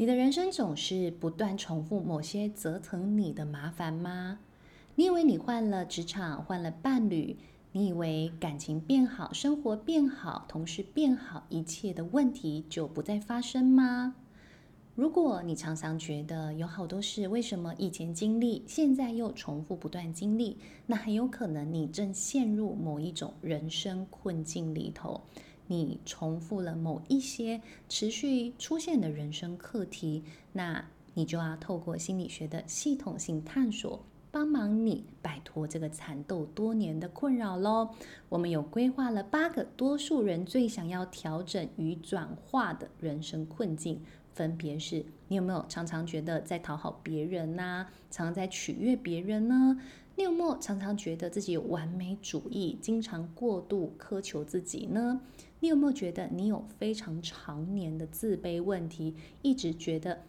你的人生总是不断重复某些折腾你的麻烦吗？你以为你换了职场，换了伴侣，你以为感情变好，生活变好，同事变好，一切的问题就不再发生吗？如果你常常觉得有好多事，为什么以前经历，现在又重复不断经历，那很有可能你正陷入某一种人生困境里头。你重复了某一些持续出现的人生课题，那你就要透过心理学的系统性探索，帮忙你摆脱这个缠斗多年的困扰喽。我们有规划了八个多数人最想要调整与转化的人生困境，分别是：你有没有常常觉得在讨好别人呐、常常在取悦别人呢？你有没有常常觉得自己有完美主义，经常过度苛求自己呢？你有没有觉得你有非常常年的自卑问题，一直觉得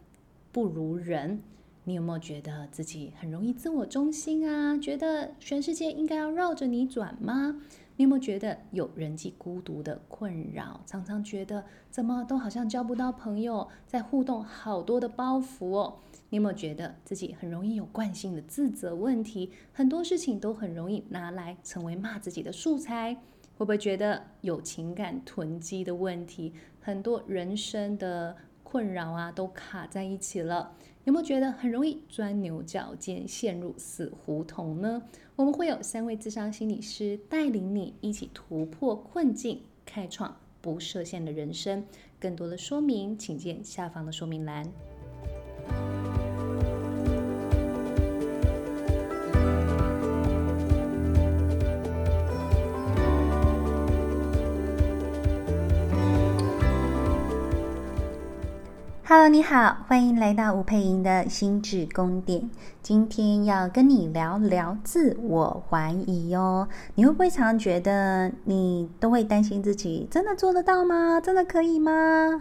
不如人？你有没有觉得自己很容易自我中心啊？觉得全世界应该要绕着你转吗？你有没有觉得有人际孤独的困扰？常常觉得怎么都好像交不到朋友，在互动好多的包袱哦。你有没有觉得自己很容易有惯性的自责问题？很多事情都很容易拿来成为骂自己的素材？会不会觉得有情感囤积的问题？很多人生的困扰啊，都卡在一起了。有没有觉得很容易钻牛角尖，陷入死胡同呢？我们会有三位智商心理师带领你一起突破困境，开创不设限的人生。更多的说明，请见下方的说明栏。Hello，你好，欢迎来到吴佩莹的心智宫殿。今天要跟你聊聊自我怀疑哦。你会不会常常觉得你都会担心自己真的做得到吗？真的可以吗？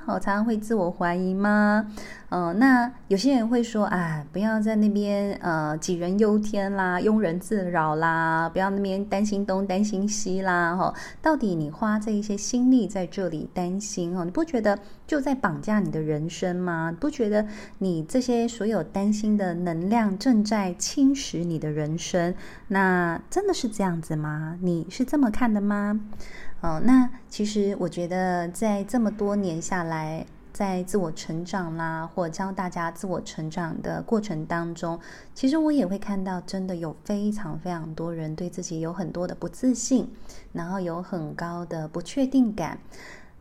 我，常常会自我怀疑吗？嗯、那有些人会说啊，不要在那边呃杞人忧天啦，庸人自扰啦，不要那边担心东担心西啦，哈、哦。到底你花这一些心力在这里担心哦，你不觉得就在绑架你的人生吗？不觉得你这些所有担心的能量正在侵蚀你的人生？那真的是这样子吗？你是这么看的吗？哦，那其实我觉得在这么多年下来。在自我成长啦，或教大家自我成长的过程当中，其实我也会看到，真的有非常非常多人对自己有很多的不自信，然后有很高的不确定感。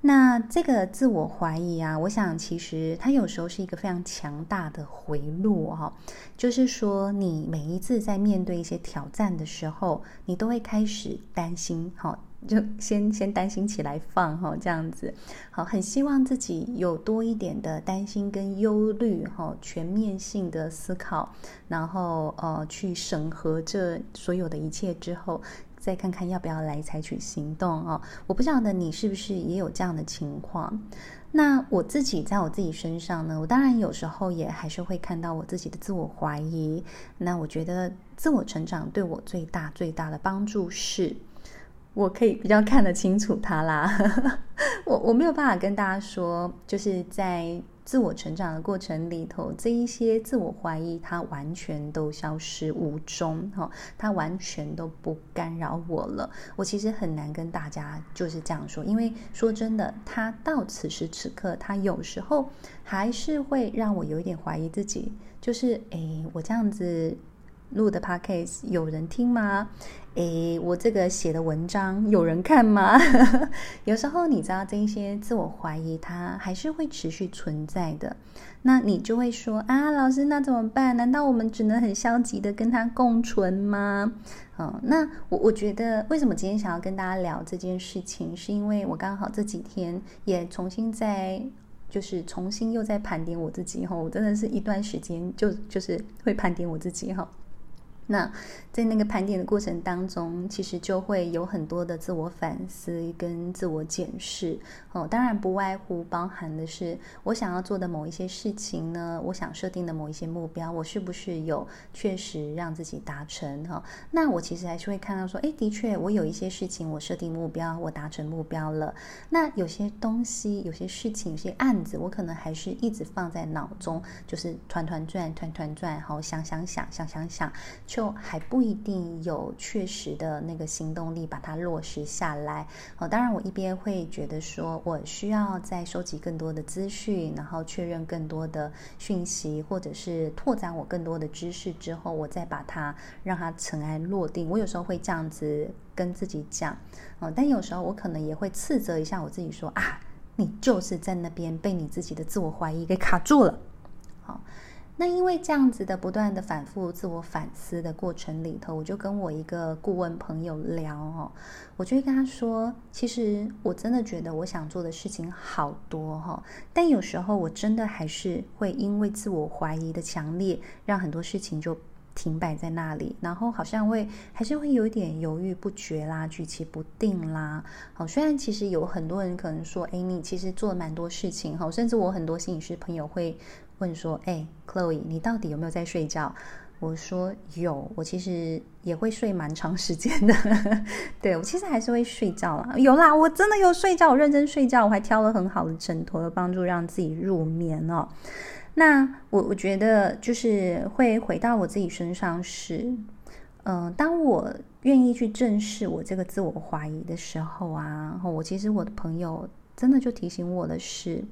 那这个自我怀疑啊，我想其实它有时候是一个非常强大的回路哈，就是说你每一次在面对一些挑战的时候，你都会开始担心哈。就先先担心起来放哈，这样子好，很希望自己有多一点的担心跟忧虑哈，全面性的思考，然后呃去审核这所有的一切之后，再看看要不要来采取行动哦。我不晓得你是不是也有这样的情况？那我自己在我自己身上呢，我当然有时候也还是会看到我自己的自我怀疑。那我觉得自我成长对我最大最大的帮助是。我可以比较看得清楚他啦，我我没有办法跟大家说，就是在自我成长的过程里头，这一些自我怀疑，它完全都消失无踪哈，它完全都不干扰我了。我其实很难跟大家就是这样说，因为说真的，他到此时此刻，他有时候还是会让我有一点怀疑自己，就是诶，我这样子。录的 podcast 有人听吗？诶，我这个写的文章有人看吗？有时候你知道这一些自我怀疑，它还是会持续存在的。那你就会说啊，老师，那怎么办？难道我们只能很消极的跟它共存吗？嗯，那我我觉得为什么今天想要跟大家聊这件事情，是因为我刚好这几天也重新在，就是重新又在盘点我自己哈。我真的是一段时间就就是会盘点我自己哈。那在那个盘点的过程当中，其实就会有很多的自我反思跟自我检视哦。当然不外乎包含的是我想要做的某一些事情呢，我想设定的某一些目标，我是不是有确实让自己达成哈？那我其实还是会看到说，诶，的确我有一些事情我设定目标，我达成目标了。那有些东西、有些事情、有些案子，我可能还是一直放在脑中，就是团团转、团团转，好想想想、想想想。就还不一定有确实的那个行动力把它落实下来哦。当然，我一边会觉得说，我需要再收集更多的资讯，然后确认更多的讯息，或者是拓展我更多的知识之后，我再把它让它尘埃落定。我有时候会这样子跟自己讲哦，但有时候我可能也会斥责一下我自己说啊，你就是在那边被你自己的自我怀疑给卡住了，好。那因为这样子的不断的反复自我反思的过程里头，我就跟我一个顾问朋友聊哦，我就会跟他说，其实我真的觉得我想做的事情好多哈，但有时候我真的还是会因为自我怀疑的强烈，让很多事情就停摆在那里，然后好像会还是会有一点犹豫不决啦，举棋不定啦。好，虽然其实有很多人可能说，哎，你其实做了蛮多事情哈，甚至我很多心理师朋友会。问说：“哎，Chloe，你到底有没有在睡觉？”我说：“有，我其实也会睡蛮长时间的。对，我其实还是会睡觉啦，有啦，我真的有睡觉，我认真睡觉，我还挑了很好的枕头，有帮助让自己入眠哦。那我我觉得就是会回到我自己身上是，嗯、呃，当我愿意去正视我这个自我怀疑的时候啊，我其实我的朋友真的就提醒我的是。”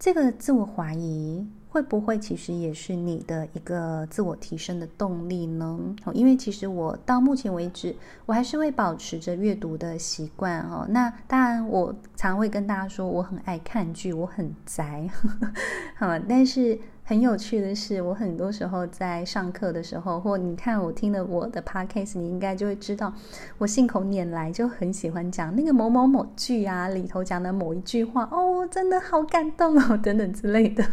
这个自我怀疑会不会其实也是你的一个自我提升的动力呢？因为其实我到目前为止，我还是会保持着阅读的习惯哦。那当然，我常会跟大家说，我很爱看剧，我很宅，好，但是。很有趣的是，我很多时候在上课的时候，或你看我听了我的 podcast，你应该就会知道，我信口拈来就很喜欢讲那个某某某剧啊里头讲的某一句话，哦，真的好感动哦，等等之类的，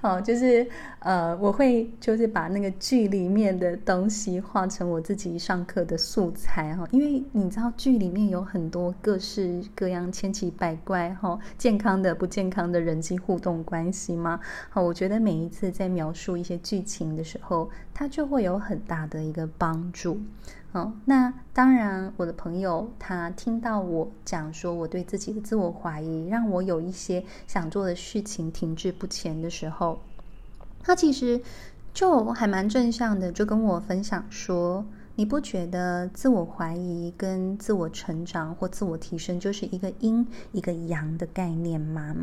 哦，就是呃，我会就是把那个剧里面的东西画成我自己上课的素材哈，因为你知道剧里面有很多各式各样千奇百怪哈，健康的不健康的人际互动关系吗，好，我觉得每。每一次在描述一些剧情的时候，它就会有很大的一个帮助。哦，那当然，我的朋友他听到我讲说我对自己的自我怀疑，让我有一些想做的事情停滞不前的时候，他其实就还蛮正向的，就跟我分享说：“你不觉得自我怀疑跟自我成长或自我提升就是一个阴一个阳的概念吗？”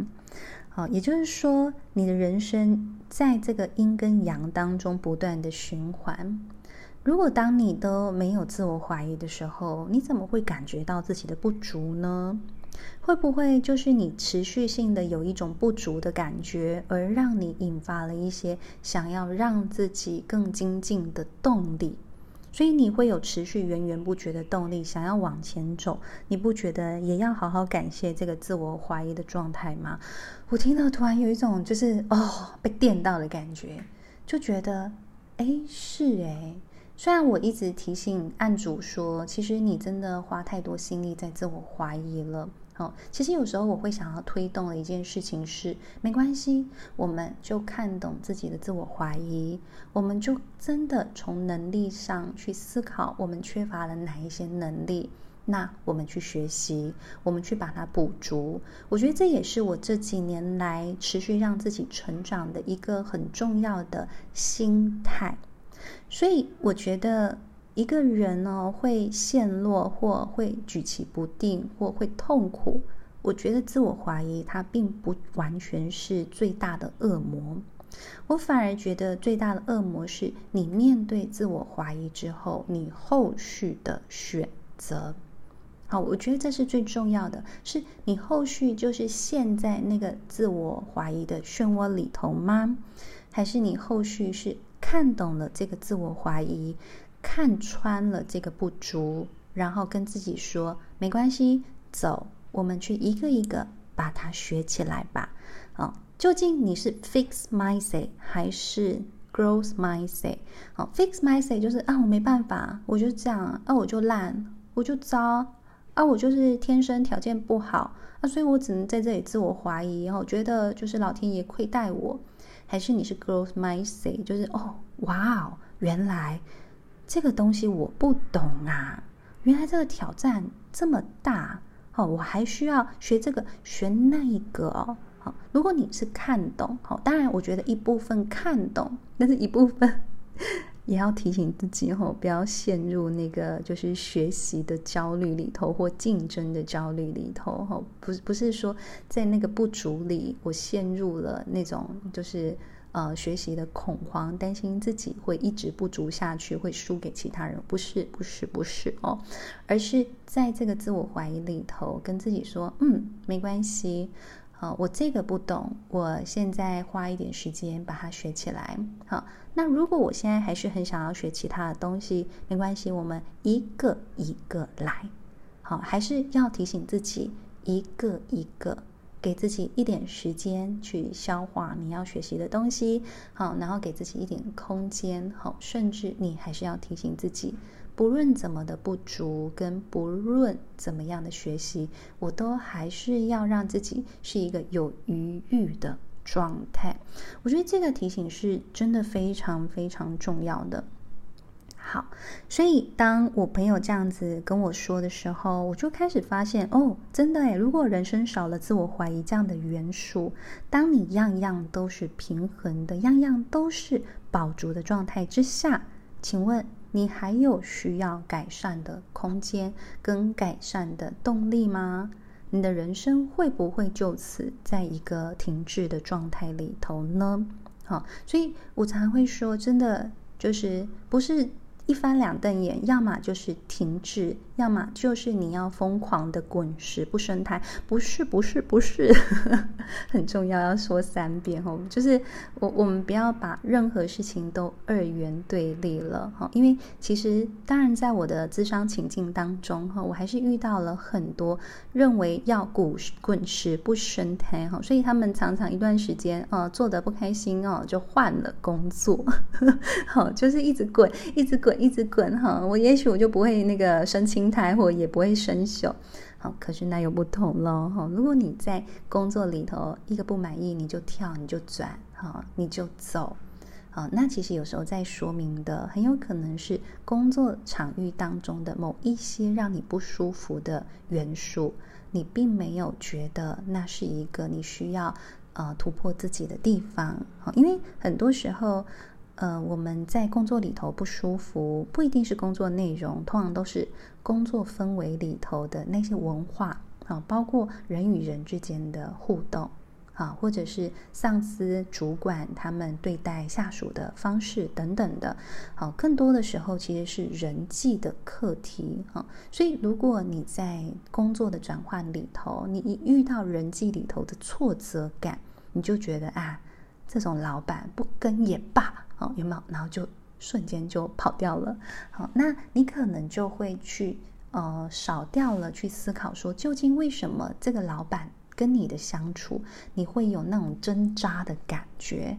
好，也就是说，你的人生在这个阴跟阳当中不断的循环。如果当你都没有自我怀疑的时候，你怎么会感觉到自己的不足呢？会不会就是你持续性的有一种不足的感觉，而让你引发了一些想要让自己更精进的动力？所以你会有持续源源不绝的动力，想要往前走。你不觉得也要好好感谢这个自我怀疑的状态吗？我听到突然有一种就是哦被电到的感觉，就觉得哎是哎。虽然我一直提醒案主说，其实你真的花太多心力在自我怀疑了。其实有时候我会想要推动的一件事情是，没关系，我们就看懂自己的自我怀疑，我们就真的从能力上去思考，我们缺乏了哪一些能力，那我们去学习，我们去把它补足。我觉得这也是我这几年来持续让自己成长的一个很重要的心态。所以我觉得。一个人呢，会陷落，或会举棋不定，或会痛苦。我觉得自我怀疑，它并不完全是最大的恶魔。我反而觉得最大的恶魔是你面对自我怀疑之后，你后续的选择。好，我觉得这是最重要的，是你后续就是陷在那个自我怀疑的漩涡里头吗？还是你后续是看懂了这个自我怀疑？看穿了这个不足，然后跟自己说：“没关系，走，我们去一个一个把它学起来吧。”啊，究竟你是 fix mindset 还是 growth mindset。好，fixed mindset 就是啊，我没办法，我就这样，啊，我就烂，我就糟，啊，我就是天生条件不好，啊，所以我只能在这里自我怀疑，然后觉得就是老天爷亏待我。还是你是 growth mindset，就是哦，哇哦，原来这个东西我不懂啊，原来这个挑战这么大，哦，我还需要学这个学那一个哦。好，如果你是看懂，好，当然我觉得一部分看懂，但是一部分 也要提醒自己，吼，不要陷入那个就是学习的焦虑里头或竞争的焦虑里头，吼，不不是说在那个不足里，我陷入了那种就是呃学习的恐慌，担心自己会一直不足下去，会输给其他人，不是不是不是哦，而是在这个自我怀疑里头，跟自己说，嗯，没关系。好，我这个不懂，我现在花一点时间把它学起来。好，那如果我现在还是很想要学其他的东西，没关系，我们一个一个来。好，还是要提醒自己，一个一个给自己一点时间去消化你要学习的东西。好，然后给自己一点空间。好，甚至你还是要提醒自己。不论怎么的不足，跟不论怎么样的学习，我都还是要让自己是一个有余裕的状态。我觉得这个提醒是真的非常非常重要的。好，所以当我朋友这样子跟我说的时候，我就开始发现，哦，真的诶，如果人生少了自我怀疑这样的元素，当你样样都是平衡的，样样都是饱足的状态之下，请问，你还有需要改善的空间跟改善的动力吗？你的人生会不会就此在一个停滞的状态里头呢？好，所以我常会说，真的就是不是。一翻两瞪眼，要么就是停滞，要么就是你要疯狂的滚石不生苔。不是，不是，不是，很重要，要说三遍哦。就是我，我们不要把任何事情都二元对立了哈。因为其实，当然，在我的智商情境当中哈，我还是遇到了很多认为要滚滚石不生苔哈，所以他们常常一段时间啊做得不开心哦，就换了工作，好，就是一直滚，一直滚。一直滚哈，我也许我就不会那个生青苔，或也不会生锈。好，可是那又不同了哈。如果你在工作里头一个不满意，你就跳，你就转，哈，你就走，好，那其实有时候在说明的，很有可能是工作场域当中的某一些让你不舒服的元素，你并没有觉得那是一个你需要呃突破自己的地方。好，因为很多时候。呃，我们在工作里头不舒服，不一定是工作内容，通常都是工作氛围里头的那些文化啊，包括人与人之间的互动啊，或者是上司、主管他们对待下属的方式等等的，好，更多的时候其实是人际的课题啊。所以，如果你在工作的转换里头，你一遇到人际里头的挫折感，你就觉得啊，这种老板不跟也罢。哦，有没有？然后就瞬间就跑掉了。好，那你可能就会去呃少掉了去思考说，究竟为什么这个老板跟你的相处，你会有那种挣扎的感觉？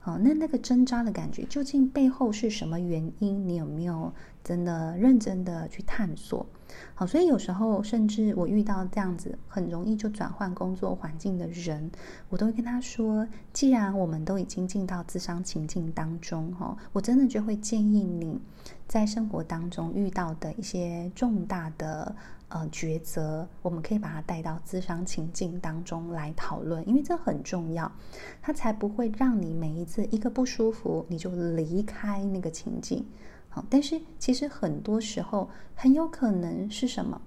好，那那个挣扎的感觉究竟背后是什么原因？你有没有真的认真的去探索？好，所以有时候甚至我遇到这样子很容易就转换工作环境的人，我都会跟他说：既然我们都已经进到自商情境当中，哈，我真的就会建议你在生活当中遇到的一些重大的呃抉择，我们可以把它带到咨商情境当中来讨论，因为这很重要，它才不会让你每一次一个不舒服你就离开那个情境。好，但是其实很多时候很有可能是什么？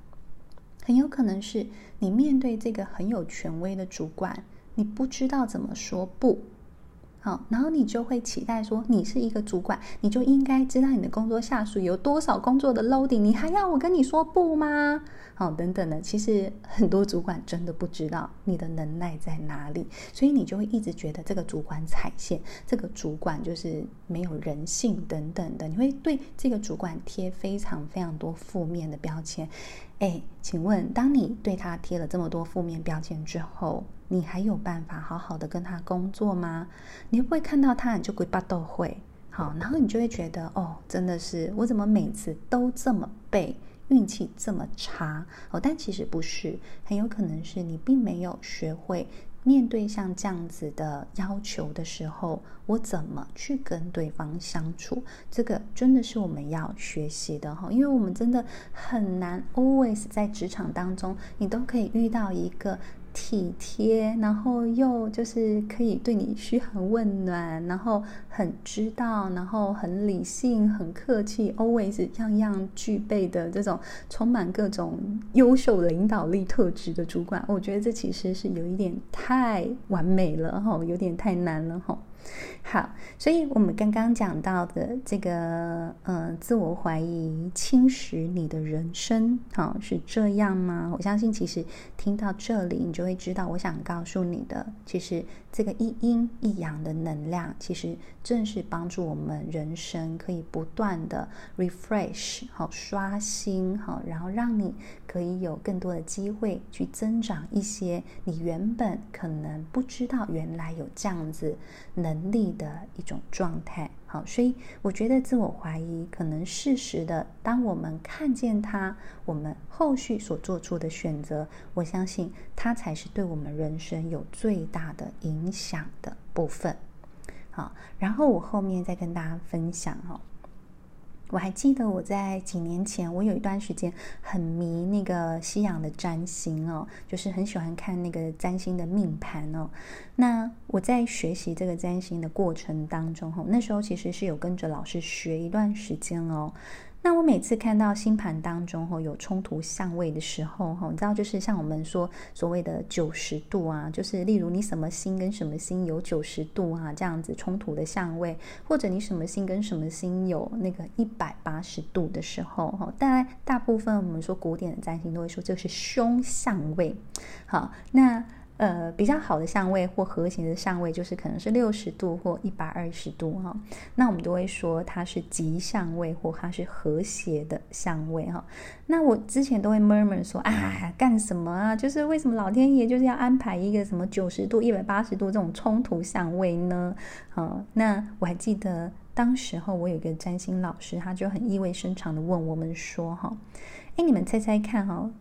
很有可能是你面对这个很有权威的主管，你不知道怎么说不。好，然后你就会期待说，你是一个主管，你就应该知道你的工作下属有多少工作的 loading，你还要我跟你说不吗？好，等等的，其实很多主管真的不知道你的能耐在哪里，所以你就会一直觉得这个主管踩线，这个主管就是没有人性等等的，你会对这个主管贴非常非常多负面的标签。哎，请问，当你对他贴了这么多负面标签之后，你还有办法好好的跟他工作吗？你会不会看到他你就鬼巴都会？好，然后你就会觉得哦，真的是我怎么每次都这么背，运气这么差哦？但其实不是，很有可能是你并没有学会。面对像这样子的要求的时候，我怎么去跟对方相处？这个真的是我们要学习的哈，因为我们真的很难 always 在职场当中，你都可以遇到一个。体贴，然后又就是可以对你嘘寒问暖，然后很知道，然后很理性、很客气，always 样样具备的这种充满各种优秀领导力特质的主管，我觉得这其实是有一点太完美了哈，有点太难了哈。好，所以我们刚刚讲到的这个，呃，自我怀疑侵蚀你的人生，好，是这样吗？我相信，其实听到这里，你就会知道，我想告诉你的，其实这个一阴一阳的能量，其实正是帮助我们人生可以不断的 refresh，好，刷新，好，然后让你可以有更多的机会去增长一些你原本可能不知道原来有这样子能。力的一种状态，好，所以我觉得自我怀疑可能适时的，当我们看见它，我们后续所做出的选择，我相信它才是对我们人生有最大的影响的部分。好，然后我后面再跟大家分享哦。我还记得我在几年前，我有一段时间很迷那个西洋的占星哦，就是很喜欢看那个占星的命盘哦。那我在学习这个占星的过程当中，吼，那时候其实是有跟着老师学一段时间哦。那我每次看到星盘当中吼有冲突相位的时候吼，你知道就是像我们说所谓的九十度啊，就是例如你什么星跟什么星有九十度啊这样子冲突的相位，或者你什么星跟什么星有那个一百八十度的时候哈，当然大部分我们说古典的占星都会说这是凶相位，好那。呃，比较好的相位或和谐的相位，就是可能是六十度或一百二十度哈。那我们都会说它是吉相位或它是和谐的相位哈。那我之前都会 murmur 说啊，干什么啊？就是为什么老天爷就是要安排一个什么九十度、一百八十度这种冲突相位呢？好，那我还记得当时候我有一个占星老师，他就很意味深长的问我们说哈，哎，你们猜猜看哈。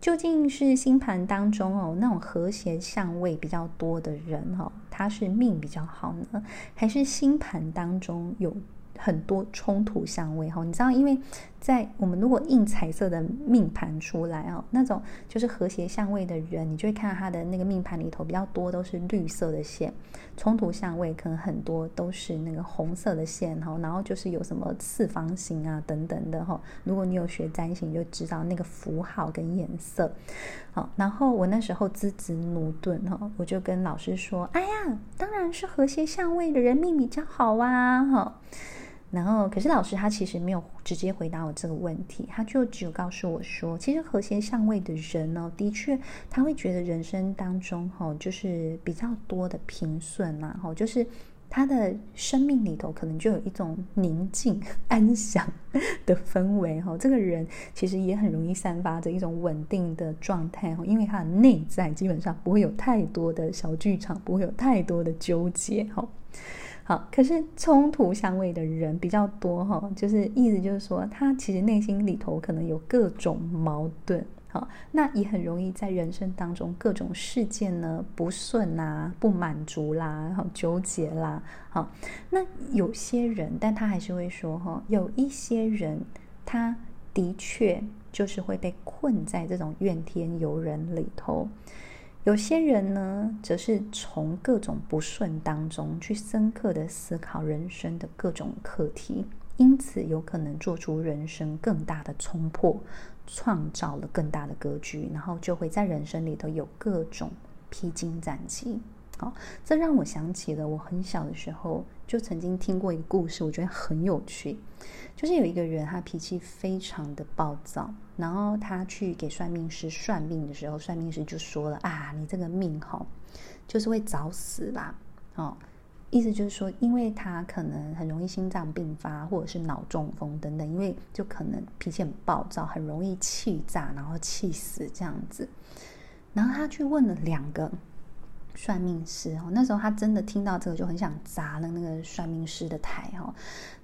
究竟是星盘当中哦，那种和谐相位比较多的人哦，他是命比较好呢，还是星盘当中有很多冲突相位哈，你知道，因为在我们如果印彩色的命盘出来哦，那种就是和谐相位的人，你就会看到他的那个命盘里头比较多都是绿色的线，冲突相位可能很多都是那个红色的线哈，然后就是有什么四方形啊等等的哈。如果你有学占星，就知道那个符号跟颜色。好，然后我那时候资质駑钝哈，我就跟老师说：“哎呀，当然是和谐相位的人命比较好啊！”哈。然后，可是老师他其实没有直接回答我这个问题，他就只有告诉我说，其实和谐相位的人呢，的确他会觉得人生当中哈，就是比较多的平顺呐，哈，就是他的生命里头可能就有一种宁静 安详 的氛围哈，这个人其实也很容易散发着一种稳定的状态哈，因为他的内在基本上不会有太多的小剧场，不会有太多的纠结哈。好，可是冲突相位的人比较多哈，就是意思就是说，他其实内心里头可能有各种矛盾，好，那也很容易在人生当中各种事件呢不顺啦、不满足啦、好纠结啦，好，那有些人，但他还是会说哈，有一些人，他的确就是会被困在这种怨天尤人里头。有些人呢，则是从各种不顺当中去深刻的思考人生的各种课题，因此有可能做出人生更大的冲破，创造了更大的格局，然后就会在人生里头有各种披荆斩棘。好，这让我想起了我很小的时候就曾经听过一个故事，我觉得很有趣。就是有一个人，他脾气非常的暴躁，然后他去给算命师算命的时候，算命师就说了啊，你这个命哈，就是会早死啦，哦，意思就是说，因为他可能很容易心脏病发，或者是脑中风等等，因为就可能脾气很暴躁，很容易气炸，然后气死这样子。然后他去问了两个算命师哦，那时候他真的听到这个就很想砸了那个算命师的台哦，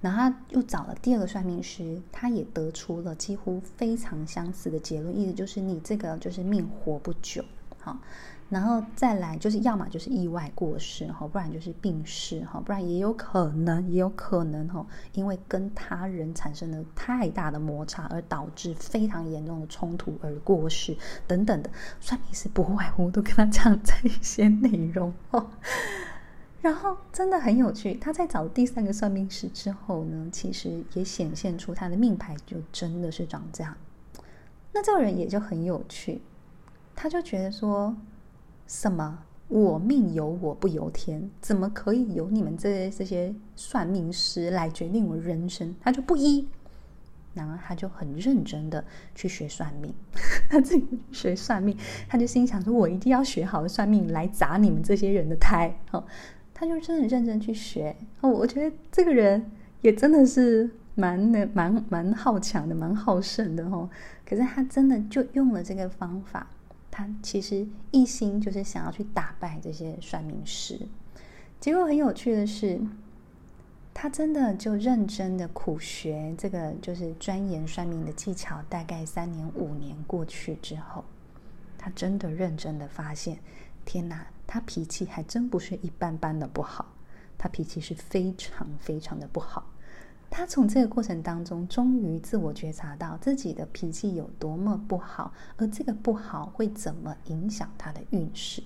然后他又找了第二个算命师，他也得出了几乎非常相似的结论，意思就是你这个就是命活不久，好。然后再来就是，要么就是意外过世哈，不然就是病逝哈，不然也有可能，也有可能哈，因为跟他人产生了太大的摩擦而导致非常严重的冲突而过世等等的。算命师不外乎都跟他讲这些内容哦。然后真的很有趣，他在找第三个算命师之后呢，其实也显现出他的命牌就真的是长这样。那这个人也就很有趣，他就觉得说。什么？我命由我不由天，怎么可以由你们这些这些算命师来决定我人生？他就不依，然后他就很认真的去学算命，他自己学算命，他就心想说：“我一定要学好的算命来砸你们这些人的胎。”哦，他就真的认真去学。哦，我觉得这个人也真的是蛮的蛮蛮好强的，蛮好胜的哦。可是他真的就用了这个方法。他其实一心就是想要去打败这些算命师，结果很有趣的是，他真的就认真的苦学这个，就是钻研算命的技巧。大概三年五年过去之后，他真的认真的发现，天哪，他脾气还真不是一般般的不好，他脾气是非常非常的不好。他从这个过程当中，终于自我觉察到自己的脾气有多么不好，而这个不好会怎么影响他的运势，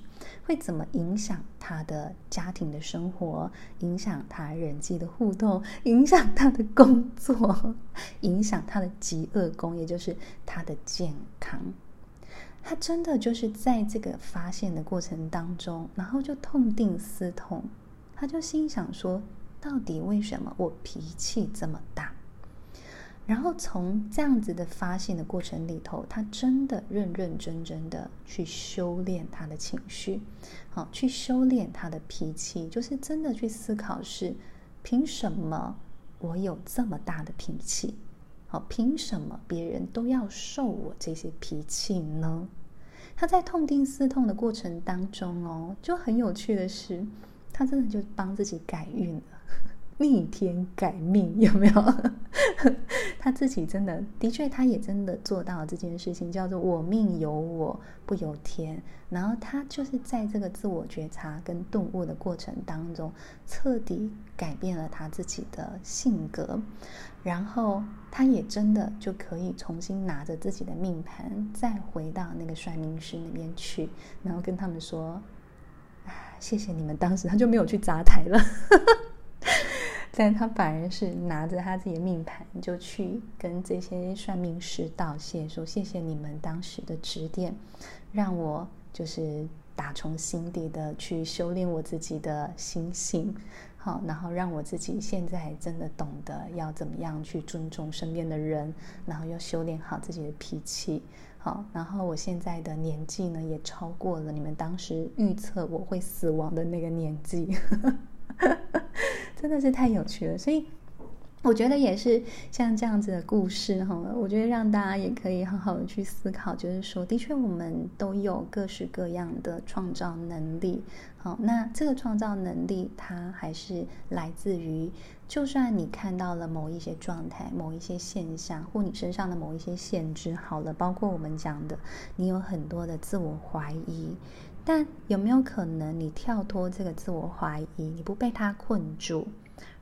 会怎么影响他的家庭的生活，影响他人际的互动，影响他的工作，影响他的疾厄宫，也就是他的健康。他真的就是在这个发现的过程当中，然后就痛定思痛，他就心想说。到底为什么我脾气这么大？然后从这样子的发现的过程里头，他真的认认真真的去修炼他的情绪，好，去修炼他的脾气，就是真的去思考是凭什么我有这么大的脾气？好，凭什么别人都要受我这些脾气呢？他在痛定思痛的过程当中哦，就很有趣的是，他真的就帮自己改运了。逆天改命有没有？他自己真的，的确，他也真的做到了这件事情，叫做“我命由我不由天”。然后他就是在这个自我觉察跟顿悟的过程当中，彻底改变了他自己的性格。然后他也真的就可以重新拿着自己的命盘，再回到那个算命师那边去，然后跟他们说：“，谢谢你们当时。”他就没有去砸台了。但他反而是拿着他自己的命盘，就去跟这些算命师道谢，说谢谢你们当时的指点，让我就是打从心底的去修炼我自己的心性，好，然后让我自己现在真的懂得要怎么样去尊重身边的人，然后要修炼好自己的脾气，好，然后我现在的年纪呢，也超过了你们当时预测我会死亡的那个年纪。真的是太有趣了，所以我觉得也是像这样子的故事哈，我觉得让大家也可以好好的去思考，就是说，的确我们都有各式各样的创造能力，好，那这个创造能力它还是来自于，就算你看到了某一些状态、某一些现象，或你身上的某一些限制，好了，包括我们讲的，你有很多的自我怀疑。但有没有可能，你跳脱这个自我怀疑，你不被它困住，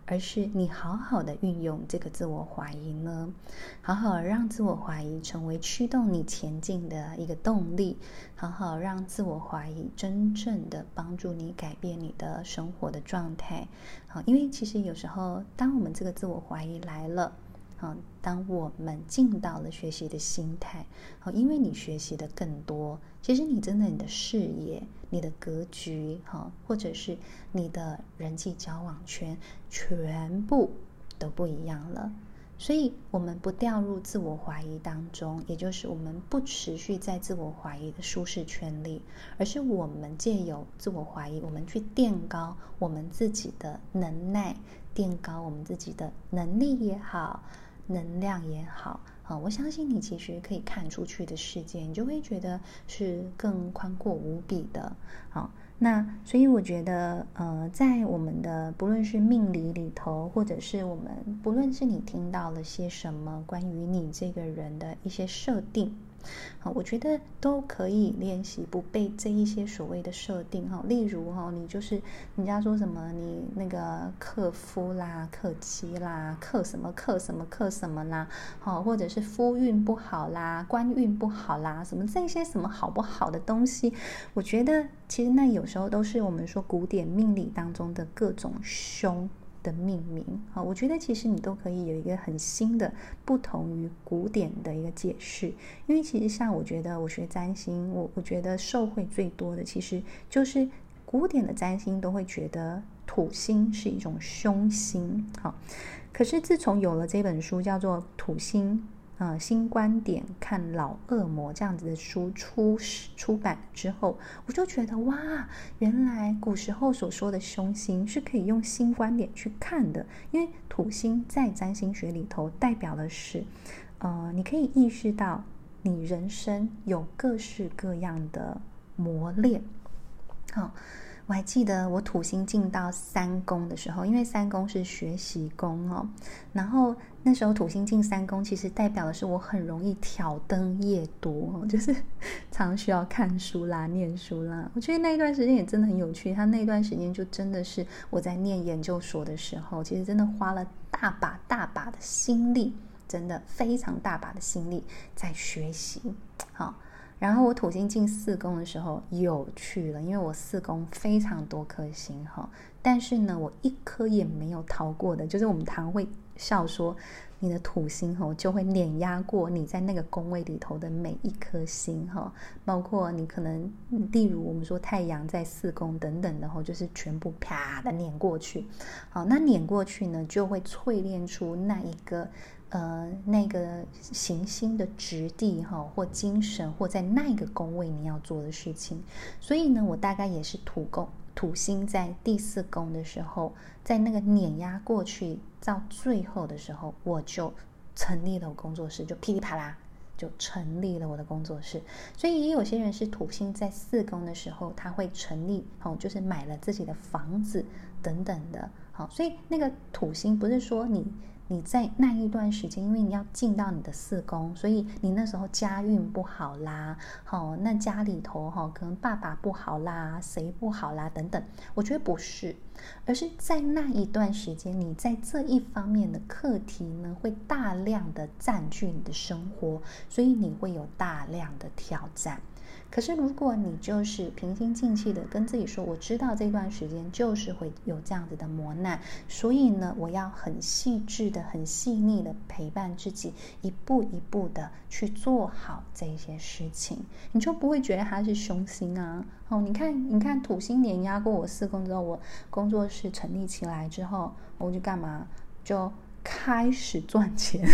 而是你好好的运用这个自我怀疑呢？好好让自我怀疑成为驱动你前进的一个动力，好好让自我怀疑真正的帮助你改变你的生活的状态。好，因为其实有时候，当我们这个自我怀疑来了。好，当我们进到了学习的心态，好，因为你学习的更多，其实你真的你的视野、你的格局，哈，或者是你的人际交往圈，全部都不一样了。所以，我们不掉入自我怀疑当中，也就是我们不持续在自我怀疑的舒适圈里，而是我们借由自我怀疑，我们去垫高我们自己的能耐，垫高我们自己的能力也好。能量也好，啊，我相信你其实可以看出去的世界，你就会觉得是更宽阔无比的。好，那所以我觉得，呃，在我们的不论是命理里头，或者是我们不论是你听到了些什么关于你这个人的一些设定。好，我觉得都可以练习不被这一些所谓的设定哈，例如哈，你就是人家说什么你那个克夫啦、克妻啦、克什么克什么克什么啦，好，或者是夫运不好啦、官运不好啦，什么这些什么好不好的东西，我觉得其实那有时候都是我们说古典命理当中的各种凶。的命名啊，我觉得其实你都可以有一个很新的、不同于古典的一个解释。因为其实像我觉得我学占星，我我觉得受惠最多的其实就是古典的占星都会觉得土星是一种凶星。好，可是自从有了这本书叫做《土星》。啊，新观点看老恶魔这样子的书出出版之后，我就觉得哇，原来古时候所说的凶星是可以用新观点去看的。因为土星在占星学里头代表的是，呃，你可以意识到你人生有各式各样的磨练。好。我还记得我土星进到三宫的时候，因为三宫是学习宫哦。然后那时候土星进三宫，其实代表的是我很容易挑灯夜读，就是 常需要看书啦、念书啦。我觉得那一段时间也真的很有趣。他那段时间就真的是我在念研究所的时候，其实真的花了大把大把的心力，真的非常大把的心力在学习。好。然后我土星进四宫的时候有趣了，因为我四宫非常多颗星哈，但是呢，我一颗也没有逃过的，就是我们常会笑说，你的土星哈就会碾压过你在那个宫位里头的每一颗星哈，包括你可能，例如我们说太阳在四宫等等的哈，就是全部啪的碾过去，好，那碾过去呢，就会淬炼出那一个。呃，那个行星的质地哈，或精神，或在那个宫位你要做的事情，所以呢，我大概也是土宫土星在第四宫的时候，在那个碾压过去到最后的时候，我就成立了我工作室，就噼里啪啦就成立了我的工作室。所以也有些人是土星在四宫的时候，他会成立哦，就是买了自己的房子等等的。好，所以那个土星不是说你。你在那一段时间，因为你要进到你的四宫，所以你那时候家运不好啦，好，那家里头哈，可能爸爸不好啦，谁不好啦等等。我觉得不是，而是在那一段时间，你在这一方面的课题呢，会大量的占据你的生活，所以你会有大量的挑战。可是，如果你就是平心静气的跟自己说，我知道这段时间就是会有这样子的磨难，所以呢，我要很细致的、很细腻的陪伴自己，一步一步的去做好这些事情，你就不会觉得它是凶星啊。哦，你看，你看土星碾压过我四宫之后，我工作室成立起来之后，我就干嘛？就。开始赚钱，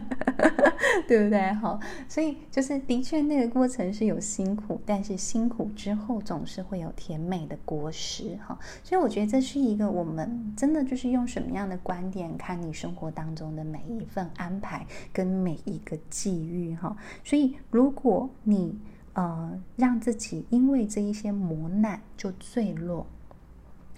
对不对？好，所以就是的确那个过程是有辛苦，但是辛苦之后总是会有甜美的果实哈。所以我觉得这是一个我们真的就是用什么样的观点看你生活当中的每一份安排跟每一个际遇哈。所以如果你呃让自己因为这一些磨难就坠落。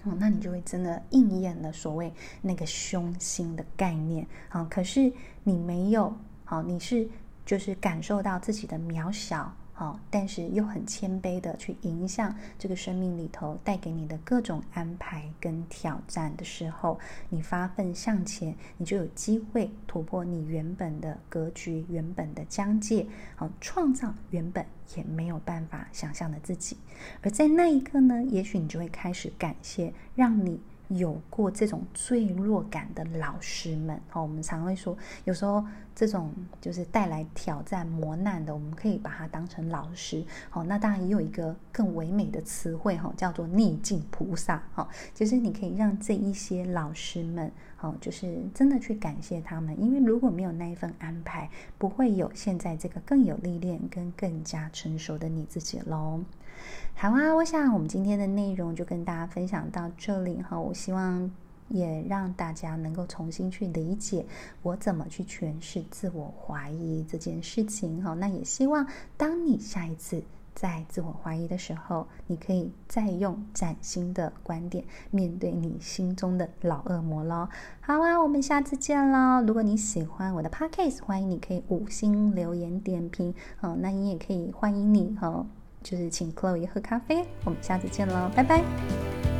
哦，那你就会真的应验了所谓那个凶星的概念。好，可是你没有，好，你是就是感受到自己的渺小。好，但是又很谦卑的去迎向这个生命里头带给你的各种安排跟挑战的时候，你发奋向前，你就有机会突破你原本的格局、原本的疆界，好，创造原本也没有办法想象的自己。而在那一刻呢，也许你就会开始感谢，让你。有过这种坠落感的老师们，哦，我们常会说，有时候这种就是带来挑战磨难的，我们可以把它当成老师，好，那当然也有一个更唯美的词汇，哈，叫做逆境菩萨，哈，就是你可以让这一些老师们，好，就是真的去感谢他们，因为如果没有那一份安排，不会有现在这个更有历练跟更加成熟的你自己喽。好啊，我想我们今天的内容就跟大家分享到这里哈。我希望也让大家能够重新去理解我怎么去诠释自我怀疑这件事情哈。那也希望当你下一次在自我怀疑的时候，你可以再用崭新的观点面对你心中的老恶魔喽。好啊，我们下次见喽！如果你喜欢我的 podcast，欢迎你可以五星留言点评。哦，那你也可以欢迎你哈，就是请 Chloe 喝咖啡。我们下次见喽，拜拜。